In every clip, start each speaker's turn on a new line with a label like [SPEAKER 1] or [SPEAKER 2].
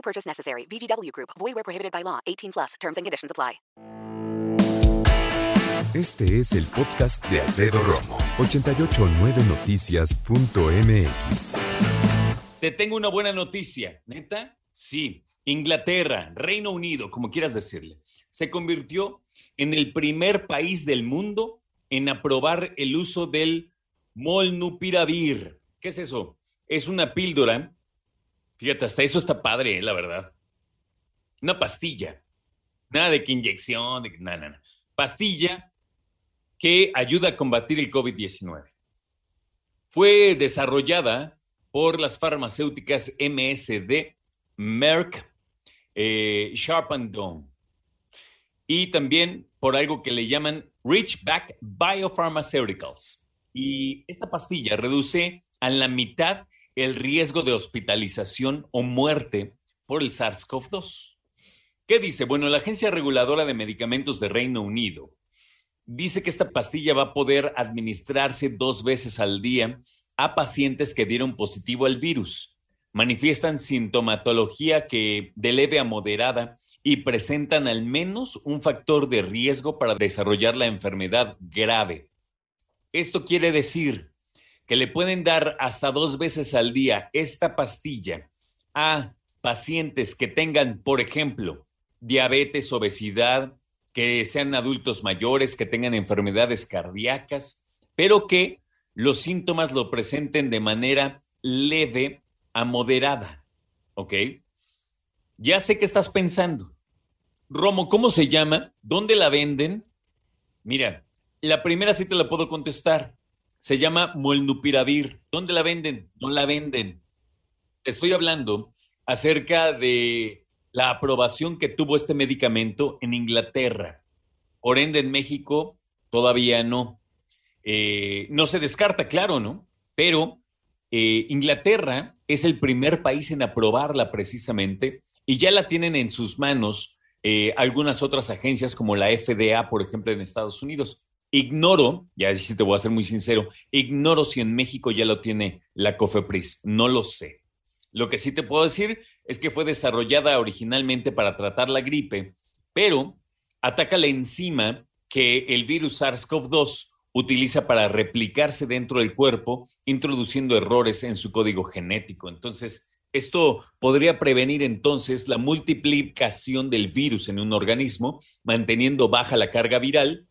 [SPEAKER 1] No purchase necessary. VGW Group. Void where prohibited by law. 18 plus. Terms and conditions apply.
[SPEAKER 2] Este es el podcast de Alfredo Romo. 889noticias.mx.
[SPEAKER 3] Te tengo una buena noticia. ¿Neta? Sí. Inglaterra, Reino Unido, como quieras decirle, se convirtió en el primer país del mundo en aprobar el uso del molnupiravir. ¿Qué es eso? Es una píldora. Fíjate, hasta eso está padre, eh, la verdad. Una pastilla. Nada de que inyección, de nada, nada. Pastilla que ayuda a combatir el COVID-19. Fue desarrollada por las farmacéuticas MSD, Merck, eh, Sharp and Dome. Y también por algo que le llaman Richback Biopharmaceuticals. Y esta pastilla reduce a la mitad el riesgo de hospitalización o muerte por el SARS-CoV-2. ¿Qué dice? Bueno, la Agencia Reguladora de Medicamentos de Reino Unido dice que esta pastilla va a poder administrarse dos veces al día a pacientes que dieron positivo al virus manifiestan sintomatología que de leve a moderada y presentan al menos un factor de riesgo para desarrollar la enfermedad grave. Esto quiere decir que le pueden dar hasta dos veces al día esta pastilla a pacientes que tengan, por ejemplo, diabetes, obesidad, que sean adultos mayores, que tengan enfermedades cardíacas, pero que los síntomas lo presenten de manera leve a moderada, ¿ok? Ya sé que estás pensando. Romo, ¿cómo se llama? ¿Dónde la venden? Mira, la primera sí te la puedo contestar. Se llama Molnupiravir. ¿Dónde la venden? No la venden. Estoy hablando acerca de la aprobación que tuvo este medicamento en Inglaterra. Por ende, en México todavía no. Eh, no se descarta, claro, ¿no? Pero eh, Inglaterra es el primer país en aprobarla precisamente y ya la tienen en sus manos eh, algunas otras agencias como la FDA, por ejemplo, en Estados Unidos. Ignoro, ya sí te voy a ser muy sincero, ignoro si en México ya lo tiene la COFEPRIS, no lo sé. Lo que sí te puedo decir es que fue desarrollada originalmente para tratar la gripe, pero ataca la enzima que el virus SARS-CoV-2 utiliza para replicarse dentro del cuerpo, introduciendo errores en su código genético. Entonces, esto podría prevenir entonces la multiplicación del virus en un organismo, manteniendo baja la carga viral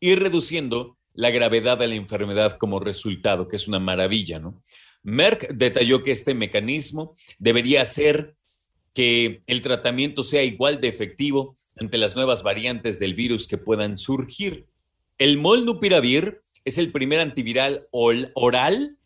[SPEAKER 3] y reduciendo la gravedad de la enfermedad como resultado, que es una maravilla, ¿no? Merck detalló que este mecanismo debería hacer que el tratamiento sea igual de efectivo ante las nuevas variantes del virus que puedan surgir. El molnupiravir es el primer antiviral oral,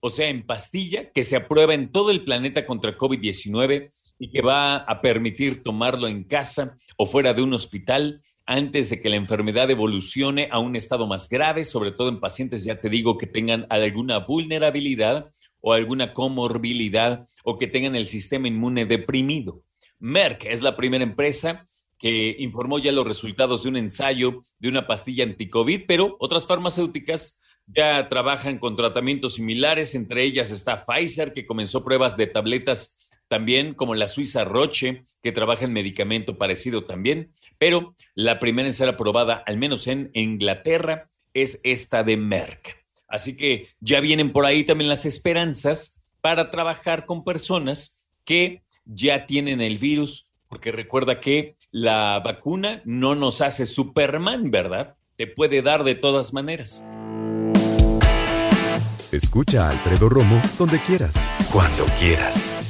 [SPEAKER 3] o sea, en pastilla, que se aprueba en todo el planeta contra COVID-19 y que va a permitir tomarlo en casa o fuera de un hospital antes de que la enfermedad evolucione a un estado más grave, sobre todo en pacientes, ya te digo, que tengan alguna vulnerabilidad o alguna comorbilidad o que tengan el sistema inmune deprimido. Merck es la primera empresa que informó ya los resultados de un ensayo de una pastilla anticovid, pero otras farmacéuticas ya trabajan con tratamientos similares, entre ellas está Pfizer, que comenzó pruebas de tabletas también, como la suiza Roche, que trabaja en medicamento parecido también, pero la primera en ser aprobada, al menos en Inglaterra, es esta de Merck. Así que ya vienen por ahí también las esperanzas para trabajar con personas que ya tienen el virus porque recuerda que la vacuna no nos hace Superman, ¿verdad? Te puede dar de todas maneras.
[SPEAKER 2] Escucha a Alfredo Romo donde quieras. Cuando quieras.